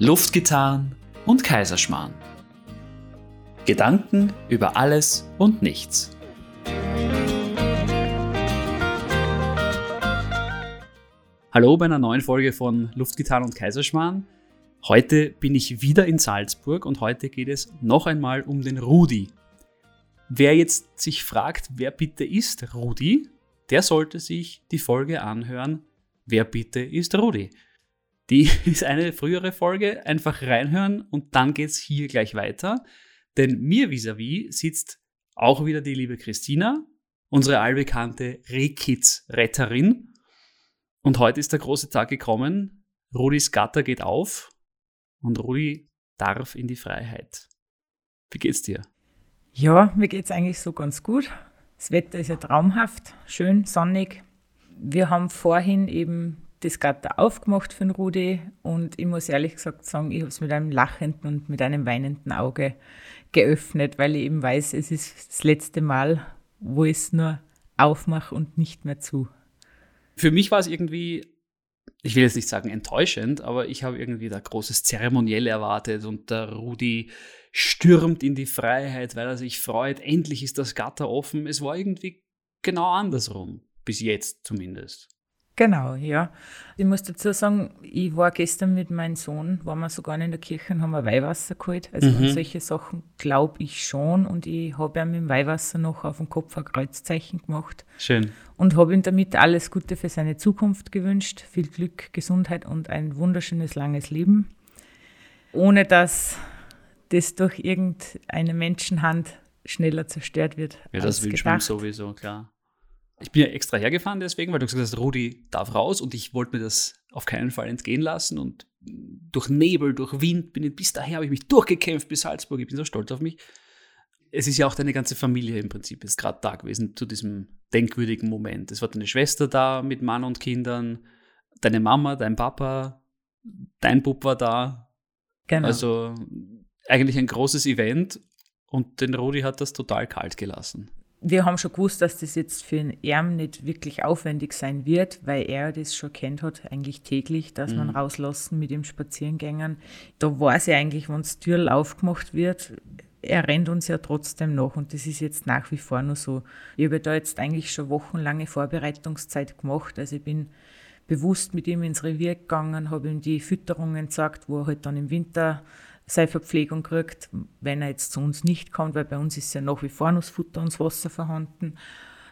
Luftgitarren und Kaiserschmarrn. Gedanken über alles und nichts. Hallo bei einer neuen Folge von Luftgitarren und Kaiserschmarrn. Heute bin ich wieder in Salzburg und heute geht es noch einmal um den Rudi. Wer jetzt sich fragt, wer bitte ist Rudi, der sollte sich die Folge anhören, wer bitte ist Rudi. Die ist eine frühere Folge, einfach reinhören und dann geht's hier gleich weiter. Denn mir vis-à-vis -vis sitzt auch wieder die liebe Christina, unsere allbekannte Rehkids-Retterin. Und heute ist der große Tag gekommen. Rudis Gatter geht auf und Rudi darf in die Freiheit. Wie geht's dir? Ja, mir geht's eigentlich so ganz gut. Das Wetter ist ja traumhaft, schön, sonnig. Wir haben vorhin eben das Gatter aufgemacht für den Rudi und ich muss ehrlich gesagt sagen, ich habe es mit einem lachenden und mit einem weinenden Auge geöffnet, weil ich eben weiß, es ist das letzte Mal, wo ich es nur aufmache und nicht mehr zu. Für mich war es irgendwie, ich will jetzt nicht sagen enttäuschend, aber ich habe irgendwie da großes Zeremoniell erwartet und der Rudi stürmt in die Freiheit, weil er sich freut, endlich ist das Gatter offen. Es war irgendwie genau andersrum, bis jetzt zumindest. Genau, ja. Ich muss dazu sagen, ich war gestern mit meinem Sohn, waren wir sogar in der Kirche und haben Weihwasser geholt. Also mhm. solche Sachen glaube ich schon. Und ich habe ihm mit dem Weihwasser noch auf dem Kopf ein Kreuzzeichen gemacht. Schön. Und habe ihm damit alles Gute für seine Zukunft gewünscht. Viel Glück, Gesundheit und ein wunderschönes, langes Leben. Ohne dass das durch irgendeine Menschenhand schneller zerstört wird. Ja, das wünscht man sowieso, klar. Ich bin ja extra hergefahren deswegen, weil du gesagt hast, Rudi darf raus und ich wollte mir das auf keinen Fall entgehen lassen und durch Nebel, durch Wind bin ich bis daher, habe ich mich durchgekämpft bis Salzburg. Ich bin so stolz auf mich. Es ist ja auch deine ganze Familie im Prinzip ist gerade da gewesen zu diesem denkwürdigen Moment. Es war deine Schwester da mit Mann und Kindern, deine Mama, dein Papa, dein Bub war da. Genau. Also eigentlich ein großes Event und den Rudi hat das total kalt gelassen wir haben schon gewusst, dass das jetzt für einen Erm nicht wirklich aufwendig sein wird, weil er das schon kennt hat, eigentlich täglich, dass mhm. man rauslassen mit ihm Spazierengängern. Da weiß er eigentlich, wenn das Türl aufgemacht wird, er rennt uns ja trotzdem noch und das ist jetzt nach wie vor nur so. Ich habe da jetzt eigentlich schon wochenlange Vorbereitungszeit gemacht. Also ich bin bewusst mit ihm ins Revier gegangen, habe ihm die Fütterungen gesagt, wo er halt dann im Winter seine Verpflegung kriegt, wenn er jetzt zu uns nicht kommt, weil bei uns ist ja nach wie vor Nussfutter und das Wasser vorhanden.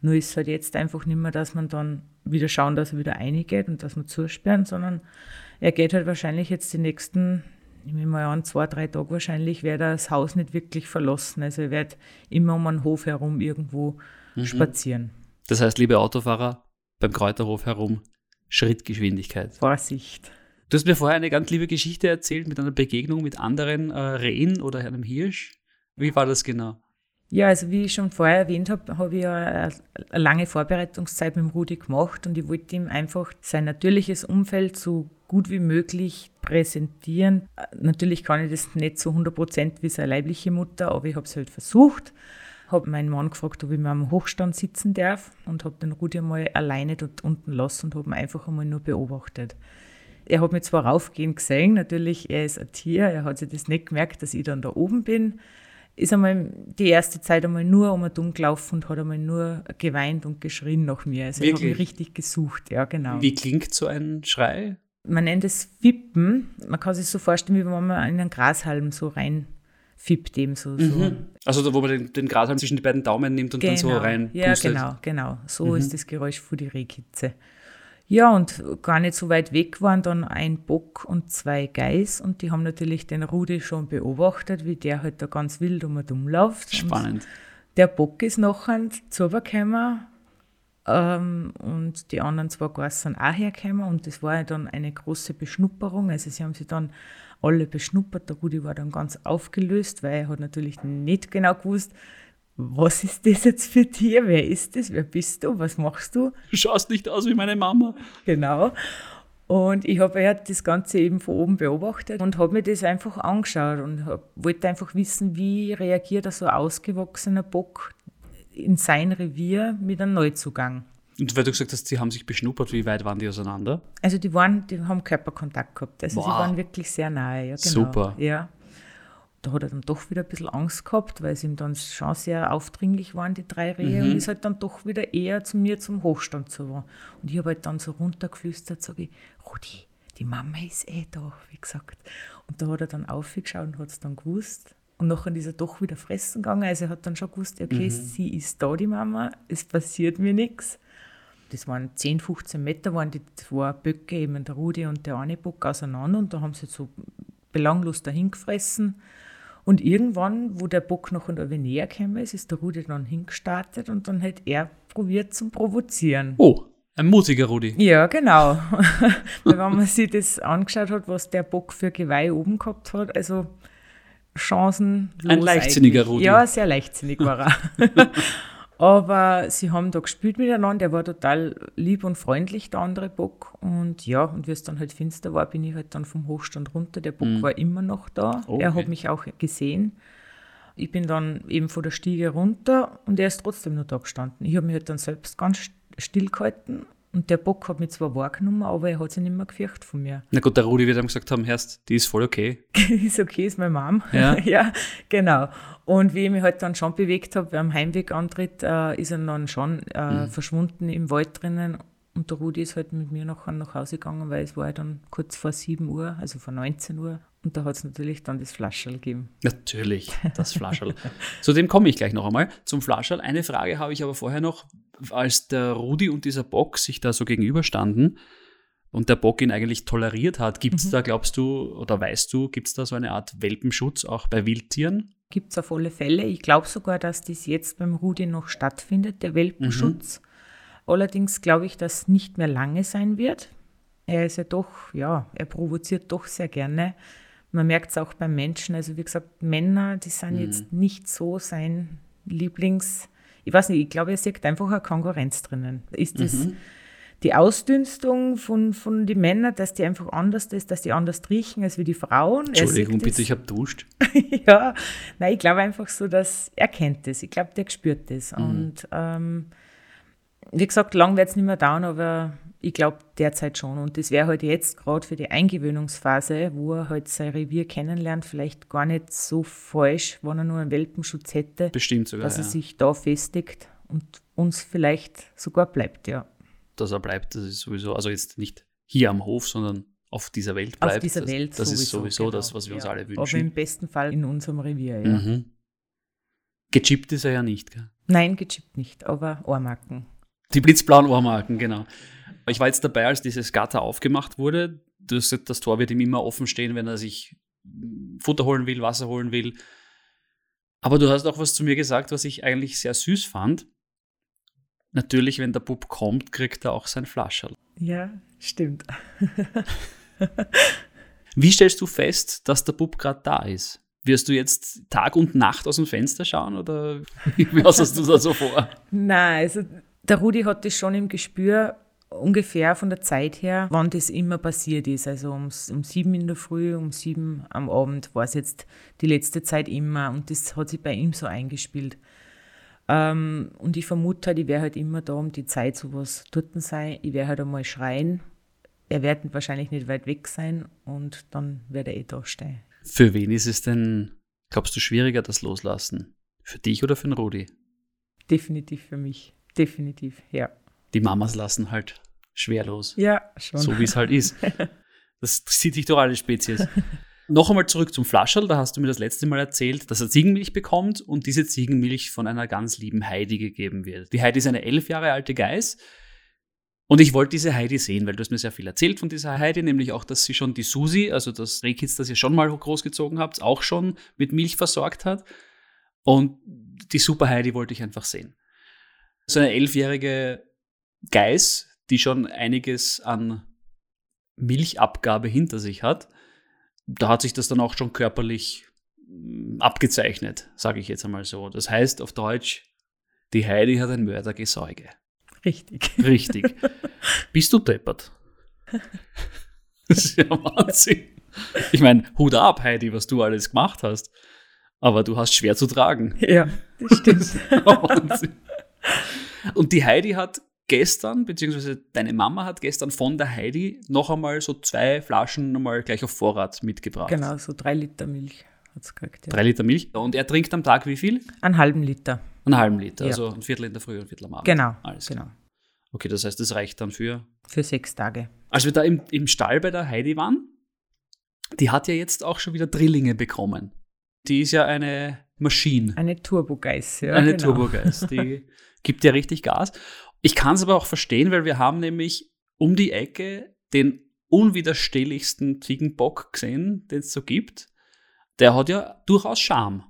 Nur ist halt jetzt einfach nicht mehr, dass man dann wieder schauen, dass er wieder reingeht und dass wir zusperren, sondern er geht halt wahrscheinlich jetzt die nächsten, ich nehme mal an, zwei, drei Tage wahrscheinlich, wird er das Haus nicht wirklich verlassen. Also er wird immer um einen Hof herum irgendwo mhm. spazieren. Das heißt, liebe Autofahrer, beim Kräuterhof herum Schrittgeschwindigkeit. Vorsicht. Du hast mir vorher eine ganz liebe Geschichte erzählt mit einer Begegnung mit anderen äh, Rehen oder einem Hirsch. Wie war das genau? Ja, also wie ich schon vorher erwähnt habe, habe ich ja eine lange Vorbereitungszeit mit dem Rudi gemacht und ich wollte ihm einfach sein natürliches Umfeld so gut wie möglich präsentieren. Natürlich kann ich das nicht so 100 Prozent wie seine leibliche Mutter, aber ich habe es halt versucht. Habe meinen Mann gefragt, ob ich mal am Hochstand sitzen darf und habe den Rudi einmal alleine dort unten lassen und habe ihn einfach einmal nur beobachtet. Er hat mich zwar raufgehen gesehen, natürlich, er ist ein Tier, er hat sich das nicht gemerkt, dass ich dann da oben bin. Ist einmal die erste Zeit einmal nur um dumm gelaufen und hat einmal nur geweint und geschrien nach mir. Also Wirklich? ich habe mich richtig gesucht, ja, genau. Wie klingt so ein Schrei? Man nennt es Fippen. Man kann sich so vorstellen, wie wenn man in einen Grashalm so rein fippt eben so. so. Mhm. Also wo man den, den Grashalm zwischen die beiden Daumen nimmt und genau. dann so genau. rein Ja, genau, genau. So mhm. ist das Geräusch für die Rehkitze. Ja, und gar nicht so weit weg waren dann ein Bock und zwei Geiß und die haben natürlich den Rudi schon beobachtet, wie der halt da ganz wild um und umläuft. Spannend. Und der Bock ist nachher zugekommen ähm, und die anderen zwei Geiß sind auch hergekommen und das war ja dann eine große Beschnupperung. Also sie haben sich dann alle beschnuppert. Der Rudi war dann ganz aufgelöst, weil er hat natürlich nicht genau gewusst, was ist das jetzt für Tier? Wer ist das? Wer bist du? Was machst du? Du schaust nicht aus wie meine Mama. Genau. Und ich habe ja das Ganze eben von oben beobachtet und habe mir das einfach angeschaut und hab, wollte einfach wissen, wie reagiert ein so ausgewachsener Bock in sein Revier mit einem Neuzugang. Und weil du gesagt hast, sie haben sich beschnuppert, wie weit waren die auseinander? Also die waren, die haben Körperkontakt gehabt. Also Wow. sie waren wirklich sehr nahe. Ja, genau. Super. Ja. Da hat er dann doch wieder ein bisschen Angst gehabt, weil sie ihm dann schon sehr aufdringlich waren, die drei Rehe, Mhm. und ist halt dann doch wieder eher zu mir zum Hochstand zu. Und ich habe halt dann so runtergeflüstert, sage ich, Rudi, die Mama ist eh da, wie gesagt. Und da hat er dann aufgeschaut und hat es dann gewusst. Und nachher ist er doch wieder fressen gegangen. Also er hat dann schon gewusst, okay, sie ist da, die Mama, es passiert mir nichts. Das waren 10, 15 Meter, waren die zwei Böcke, eben der Rudi und der eine Bock auseinander und da haben sie so belanglos dahin gefressen. Und irgendwann, wo der Bock noch ein wenig näher gekommen ist, ist der Rudi dann hingestartet und dann hat er probiert zum Provozieren. Oh, ein mutiger Rudi. Ja, genau. Weil wenn man sich das angeschaut hat, was der Bock für Geweih oben gehabt hat, also chancenlos. Ein leichtsinniger eigentlich. Rudi. Ja, sehr leichtsinnig war er. Aber sie haben da gespielt miteinander, der war total lieb und freundlich, der andere Bock. Und ja, und wie es dann halt finster war, bin ich halt dann vom Hochstand runter. Der Bock war immer noch da. Mhm. Okay. Er hat mich auch gesehen. Ich bin dann eben von der Stiege runter und er ist trotzdem noch da gestanden. Ich habe mich halt dann selbst ganz st- still gehalten und der Bock hat mich zwar wahrgenommen, aber er hat sich nicht mehr gefürchtet von mir. Na gut, der Rudi wird ihm gesagt haben, Herrst, die ist voll okay. ist okay, ist meine Mom. Ja. ja, genau. Und wie ich mich halt dann schon bewegt habe, am Heimwegantritt, äh, ist er dann schon äh, verschwunden im Wald drinnen. Und der Rudi ist halt mit mir nachher nach Hause gegangen, weil es war dann kurz vor 7 Uhr, also vor 19 Uhr. Und da hat es natürlich dann das Flascherl gegeben. Natürlich, das Flascherl. Zu dem komme ich gleich noch einmal. Zum Flascherl. Eine Frage habe ich aber vorher noch. Als der Rudi und dieser Bock sich da so gegenüberstanden und der Bock ihn eigentlich toleriert hat, gibt es da, glaubst du, oder weißt du, gibt es da so eine Art Welpenschutz auch bei Wildtieren? Gibt es auf alle Fälle. Ich glaube sogar, dass das jetzt beim Rudi noch stattfindet, der Welpenschutz. Allerdings glaube ich, dass nicht mehr lange sein wird. Er ist ja doch, ja, er provoziert doch sehr gerne. Man merkt es auch beim Menschen. Also wie gesagt, Männer, die sind jetzt nicht so sein Lieblings... Ich weiß nicht, ich glaube, er sieht einfach eine Konkurrenz drinnen. Ist das die Ausdünstung von, von den Männern, dass die einfach anders ist, dass die anders riechen als wie die Frauen? Entschuldigung, bitte, das- ich habe duscht. ja, nein, ich glaube einfach so, dass er kennt das. Ich glaube, der spürt das. Mhm. Und ähm, wie gesagt, lang wird es nicht mehr dauern, aber ich glaube derzeit schon. Und das wäre halt jetzt gerade für die Eingewöhnungsphase, wo er halt sein Revier kennenlernt, vielleicht gar nicht so falsch, wenn er nur einen Welpenschutz hätte, Bestimmt sogar, dass er ja. sich da festigt und uns vielleicht sogar bleibt, ja. dass er bleibt. Das ist sowieso, also jetzt nicht hier am Hof, sondern auf dieser Welt bleibt. Auf dieser das, Welt Das ist sowieso genau. das, was wir uns Ja. alle Aber wünschen. im besten Fall in unserem Revier, ja. Mhm. Gechippt ist er ja nicht, gell? Nein, gechippt nicht, aber Ohrmarken. Die blitzblauen Ohrmarken, genau. Ich war jetzt dabei, als dieses Gatter aufgemacht wurde. Das, das Tor wird ihm immer offen stehen, wenn er sich Futter holen will, Wasser holen will. Aber du hast auch was zu mir gesagt, was ich eigentlich sehr süß fand. Natürlich, wenn der Bub kommt, kriegt er auch sein Flascherl. Ja, stimmt. Wie stellst du fest, dass der Bub gerade da ist? Wirst du jetzt Tag und Nacht aus dem Fenster schauen oder wie hast du da so vor? Nein, also der Rudi hat das schon im Gespür, ungefähr von der Zeit her, wann das immer passiert ist. Also um, um sieben in der Früh, um sieben am Abend war es jetzt die letzte Zeit immer und das hat sich bei ihm so eingespielt. Ähm, und ich vermute halt, ich werde halt immer da um die Zeit sowas dort sein. Ich werde halt einmal schreien. Er wird wahrscheinlich nicht weit weg sein und dann wird er eh da stehen. Für wen ist es denn, glaubst du, schwieriger, das Loslassen? Für dich oder für den Rudi? Definitiv für mich. Definitiv, ja. Die Mamas lassen halt schwer los. Ja, schon. So wie es halt ist. Das zieht sich durch alle Spezies. Noch einmal zurück zum Flascherl. Da hast du mir das letzte Mal erzählt, dass er Ziegenmilch bekommt und diese Ziegenmilch von einer ganz lieben Heidi gegeben wird. Die Heidi ist eine elf Jahre alte Geiß. Und ich wollte diese Heidi sehen, weil du hast mir sehr viel erzählt von dieser Heidi, nämlich auch, dass sie schon die Susi, also das Rehkitz, das ihr schon mal großgezogen habt, auch schon mit Milch versorgt hat. Und die super Heidi wollte ich einfach sehen. So eine elfjährige Geiß, die schon einiges an Milchabgabe hinter sich hat, da hat sich das dann auch schon körperlich mm, abgezeichnet, sage ich jetzt einmal so. Das heißt auf Deutsch, die Heidi hat ein Mördergesäuge. Richtig. Richtig. Bist du deppert? Das ist ja Wahnsinn. Ich meine, Hut ab, Heidi, was du alles gemacht hast. Aber du hast schwer zu tragen. Ja, das stimmt. Wahnsinn. Und die Heidi hat gestern, beziehungsweise deine Mama hat gestern von der Heidi noch einmal so zwei Flaschen nochmal gleich auf Vorrat mitgebracht. Genau, so drei Liter Milch hat es gekriegt. Ja. Drei Liter Milch. Und er trinkt am Tag wie viel? Einen halben Liter. Einen halben Liter, Ja. also ein Viertel in der Früh und ein Viertel am Abend. Genau. Alles genau. klar. Okay, das heißt, das reicht dann für. Für sechs Tage. Als wir da im, im Stall bei der Heidi waren, die hat ja jetzt auch schon wieder Drillinge bekommen. Die ist ja eine Maschine. Eine Turbogeiß. Ja, eine genau. Turbogeist. Die gibt ja richtig Gas. Ich kann es aber auch verstehen, weil wir haben nämlich um die Ecke den unwiderstehlichsten Ziegenbock gesehen, den es so gibt. Der hat ja durchaus Charme.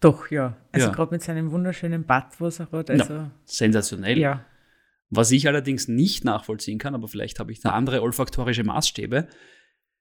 Doch, ja. Also Ja. gerade mit seinem wunderschönen Bart, was er hat. Also, ja. Sensationell. ja. Was ich allerdings nicht nachvollziehen kann, aber vielleicht habe ich da andere olfaktorische Maßstäbe,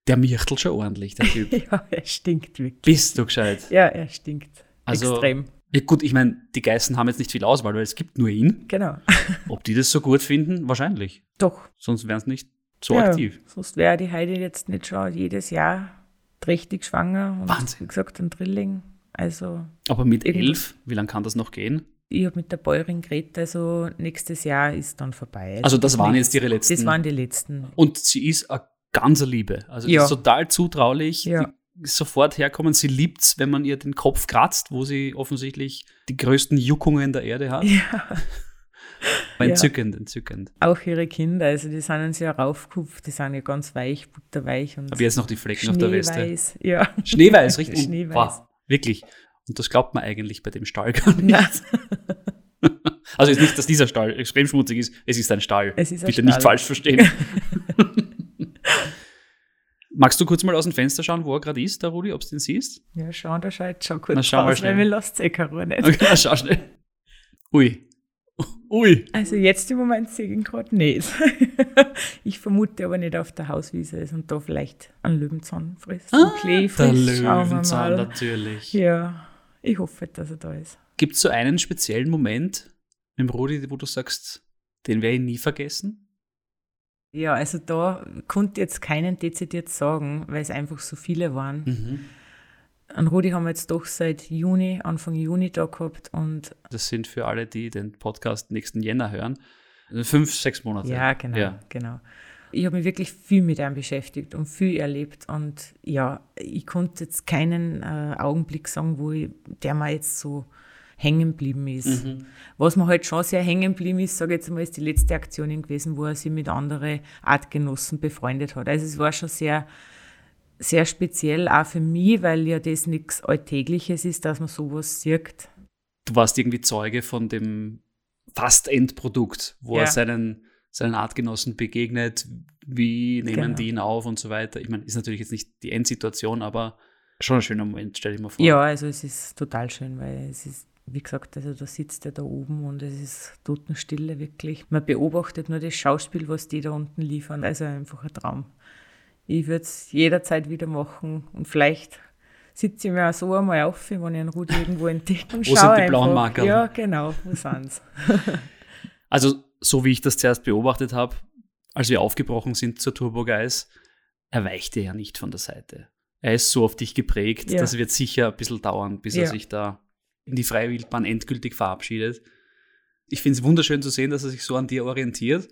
der mirchtelt schon ordentlich, der Typ. Ja, er stinkt wirklich. Bist du gescheit? Ja, er stinkt. Also- Extrem. Ja, gut, ich meine, die Geißen haben jetzt nicht viel Auswahl, weil es gibt nur ihn. Genau. Ob die das so gut finden? Wahrscheinlich. Doch. Sonst wären sie nicht so ja, aktiv. Sonst wäre die Heidi jetzt nicht schon jedes Jahr trächtig schwanger. Und Wahnsinn. wie gesagt, ein Drilling. Also, Aber mit elf, wie lange kann das noch gehen? ich habe mit der Bäuerin geredet, also nächstes Jahr ist dann vorbei. Also das waren nächste- jetzt ihre letzten. Das waren die letzten. Und sie ist eine ganze Liebe. Also Ja. das ist total zutraulich. Ja. Die sofort herkommen. Sie liebt's, wenn man ihr den Kopf kratzt, wo sie offensichtlich die größten Juckungen der Erde hat. Ja. Entzückend, entzückend. Auch ihre Kinder, also die sind uns ja raufgekupft, die sind ja ganz weich, butterweich und Aber jetzt noch die Flecken auf der Weste. schneeweiß. Ja. Schneeweiß, richtig? Schneeweiß. Wow, wirklich. Und das glaubt man eigentlich bei dem Stall gar nicht. Ja. Also ist nicht, dass dieser Stall extrem schmutzig ist, es ist ein Stall. Es ist ein Bitte nicht Stall. falsch verstehen. Magst du kurz mal aus dem Fenster schauen, wo er gerade ist, der Rudi, ob du den siehst? Ja, schau, da schaut schon kurz Na, schau raus, schnell. weil mir lasst eh keine Ruhe nicht. Okay, na, schau schnell. Ui. Ui. Also jetzt im Moment sehe ich ihn gerade nicht. ich vermute aber nicht auf der Hauswiese ist und da vielleicht einen Löwenzahn frisst. Klee Ah, Der frisst. Schauen wir Löwenzahn natürlich. Ja, ich hoffe, dass er da ist. Gibt es so einen speziellen Moment mit dem Rudi, wo du sagst, den werde ich nie vergessen? Ja, also da konnte ich jetzt keinen dezidiert sagen, weil es einfach so viele waren. Mhm. An Rudi haben wir jetzt doch seit Juni, Anfang Juni da gehabt und Das sind für alle, die den Podcast nächsten Jänner hören, fünf, sechs Monate. ja, genau, Ja. genau. Ich habe mich wirklich viel mit ihm beschäftigt und viel erlebt und ja, ich konnte jetzt keinen äh, Augenblick sagen, wo ich, der mir jetzt so hängen geblieben ist. Mhm. Was mir halt schon sehr hängen geblieben ist, sage ich jetzt mal, ist die letzte Aktion gewesen, wo er sich mit anderen Artgenossen befreundet hat. Also es war schon sehr, sehr speziell, auch für mich, weil ja das nichts Alltägliches ist, dass man sowas sieht. Du warst irgendwie Zeuge von dem fast Endprodukt, wo er Ja. seinen, seinen Artgenossen begegnet, wie nehmen Genau. die ihn auf und so weiter. Ich meine, ist natürlich jetzt nicht die Endsituation, aber schon ein schöner Moment, stell dir mal vor. Ja, also es ist total schön, weil es ist, wie gesagt, also da sitzt er da oben und es ist Totenstille wirklich. Man beobachtet nur das Schauspiel, was die da unten liefern. Also einfach ein Traum. Ich würde es jederzeit wieder machen und vielleicht sitze ich mir auch so einmal auf, wenn ich einen Rudi irgendwo entdecke und Wo schaue sind die blauen. Markerl? Ja, genau, wo sind's? Also, so wie ich das zuerst beobachtet habe, als wir aufgebrochen sind zur Turbogeis, er weichte ja nicht von der Seite. Er ist so auf dich geprägt, Ja. das wird sicher ein bisschen dauern, bis er Ja. sich da in die freie Wildbahn endgültig verabschiedet. Ich finde es wunderschön zu sehen, dass er sich so an dir orientiert.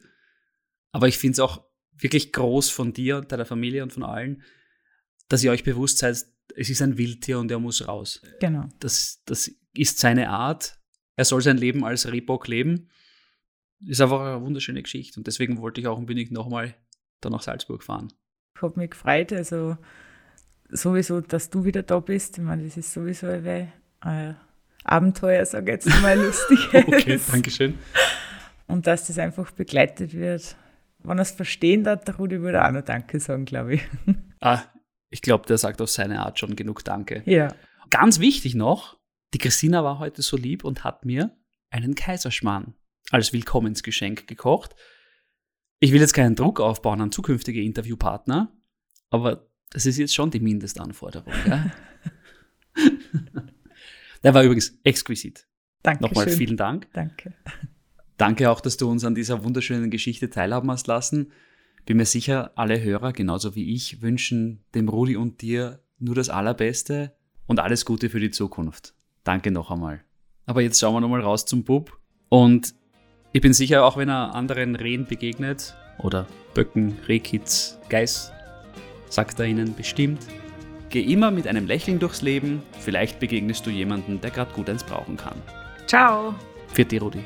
Aber ich finde es auch wirklich groß von dir und deiner Familie und von allen, dass ihr euch bewusst seid, es ist ein Wildtier und er muss raus. Genau. Das, das ist seine Art. Er soll sein Leben als Rehbock leben. Ist einfach eine wunderschöne Geschichte. Und deswegen wollte ich auch unbedingt nochmal da nach Salzburg fahren. Ich habe mich gefreut, also sowieso, dass du wieder da bist. Ich meine, das ist sowieso ein äh, Abenteuer, sage ich jetzt mal lustig. Okay, Dankeschön. Und dass das einfach begleitet wird. Wenn er es verstehen hat, der Rudi würde auch noch Danke sagen, glaube ich. Ah, ich glaube, der sagt auf seine Art schon genug Danke. Ja. Ganz wichtig noch, die Christina war heute so lieb und hat mir einen Kaiserschmarrn als Willkommensgeschenk gekocht. Ich will jetzt keinen Druck aufbauen an zukünftige Interviewpartner, aber das ist jetzt schon die Mindestanforderung. Ja? Der war übrigens exquisit. Danke. Nochmal vielen Dank. Danke. Danke auch, dass du uns an dieser wunderschönen Geschichte teilhaben hast lassen. Bin mir sicher, alle Hörer, genauso wie ich, wünschen dem Rudi und dir nur das Allerbeste und alles Gute für die Zukunft. Danke noch einmal. Aber jetzt schauen wir nochmal raus zum Bub. Und Ich bin sicher, auch wenn er anderen Rehen begegnet oder Böcken, Rehkitz, Geiß, sagt er ihnen bestimmt, geh immer mit einem Lächeln durchs Leben, vielleicht begegnest du jemanden, der gerade gut eins brauchen kann. Ciao. Für die Rudi.